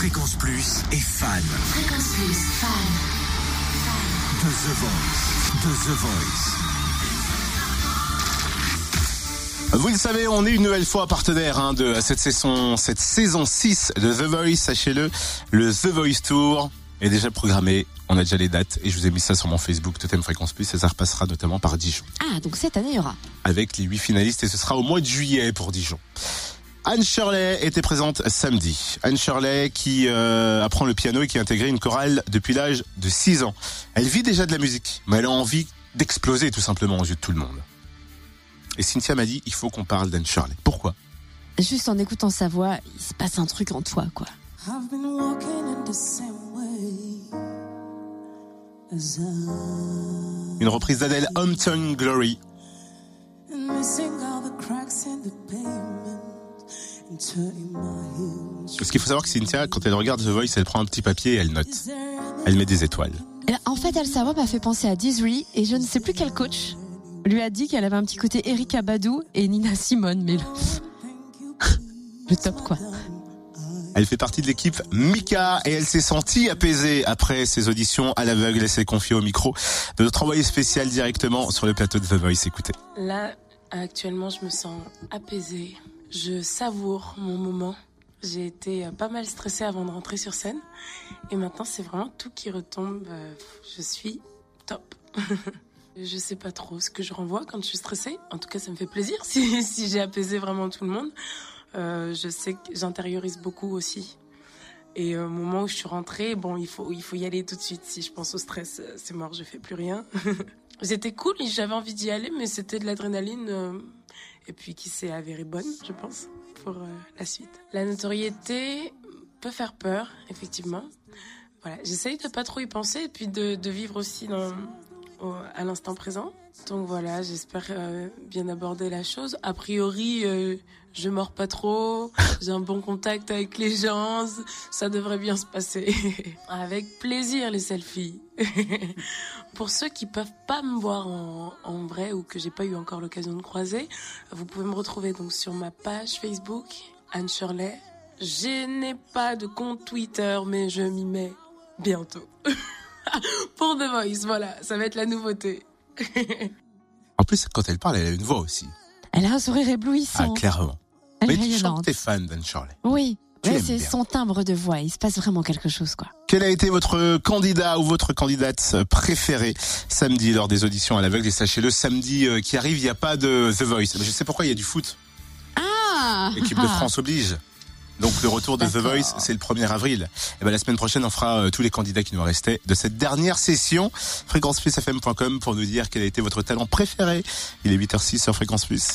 Fréquence Plus est fan. Fréquence Plus, fan. De The Voice. De The Voice. Vous le savez, on est une nouvelle fois partenaire hein, de cette saison, cette saison 6 de The Voice, sachez-le. Le The Voice Tour est déjà programmé. On a déjà les dates et je vous ai mis ça sur mon Facebook Totem Fréquence Plus et ça repassera notamment par Dijon. Ah, donc cette année, il y aura. Avec les huit finalistes et ce sera au mois de juillet pour Dijon. Anne Shirley était présente samedi. Anne Shirley qui euh, apprend le piano et qui a intégré une chorale depuis l'âge de 6 ans. Elle vit déjà de la musique, mais elle a envie d'exploser tout simplement aux yeux de tout le monde. Et Cynthia m'a dit, il faut qu'on parle d'Anne Shirley. Pourquoi? Juste en écoutant sa voix, il se passe un truc en toi, quoi. I've been walking in the same way as I Une reprise d'Adèle, Hometown Glory. and Parce qu'il faut savoir que Cynthia, quand elle regarde The Voice, elle prend un petit papier et elle note. Elle met des étoiles. Et En fait, elle, sa voix m'a fait penser à Disney et je ne sais plus quel coach lui a dit qu'elle avait un petit côté Erika Badou et Nina Simone, mais le, le top, quoi. Elle fait partie de l'équipe Mika et elle s'est sentie apaisée après ses auditions à l'aveugle. Elle s'est confiée au micro de notre envoyé spécial directement sur le plateau de The Voice. Écoutez. Là, actuellement, je me sens apaisée. Je savoure mon moment. J'ai été euh, pas mal stressée avant de rentrer sur scène. Et maintenant, c'est vraiment tout qui retombe. Euh, Je suis top. je sais pas trop ce que je renvoie quand je suis stressée. En tout cas, ça me fait plaisir si, si j'ai apaisé vraiment tout le monde. Euh, je sais que j'intériorise beaucoup aussi. Et au moment où je suis rentrée, bon, il faut, il faut y aller tout de suite. Si je pense au stress, c'est mort, je fais plus rien. C'était cool, j'avais envie d'y aller, mais c'était de l'adrénaline. Et puis qui s'est avérée bonne, je pense, pour euh, la suite. La notoriété peut faire peur, effectivement. Voilà, j'essaye de pas trop y penser et puis de, vivre aussi dans, à l'instant présent. Donc voilà, j'espère euh, bien aborder la chose. A priori, euh, je mords pas trop, j'ai un bon contact avec les gens, ça devrait bien se passer. avec plaisir les selfies. Pour ceux qui peuvent pas me voir en, en vrai ou que j'ai pas eu encore l'occasion de croiser, vous pouvez me retrouver donc sur ma page Facebook Anne Shirley. Je n'ai pas de compte Twitter, mais je m'y mets bientôt. Pour The Voice, voilà, ça va être la nouveauté. En plus, quand elle parle, elle a une voix aussi. Elle a un sourire Ah, éblouissant. clairement. Elle est Mais tu t'es fan d'Anne Shirley. Oui. Ouais, c'est son timbre de voix. Il se passe vraiment quelque chose, quoi. Quel a été votre candidat ou votre candidate préférée samedi lors des auditions à l'aveugle? Et sachez-le, samedi euh, qui arrive, il n'y a pas de The Voice. Je sais pourquoi, il y a du foot. Ah L'équipe de France oblige. Donc le retour de The. Voice, c'est le 1er avril. Et ben la semaine prochaine, on fera euh, tous les candidats qui nous restaient de cette dernière session. fréquenceplusfm.com pour nous dire quel a été votre talent préféré. Il est 8h06 sur Fréquence Plus.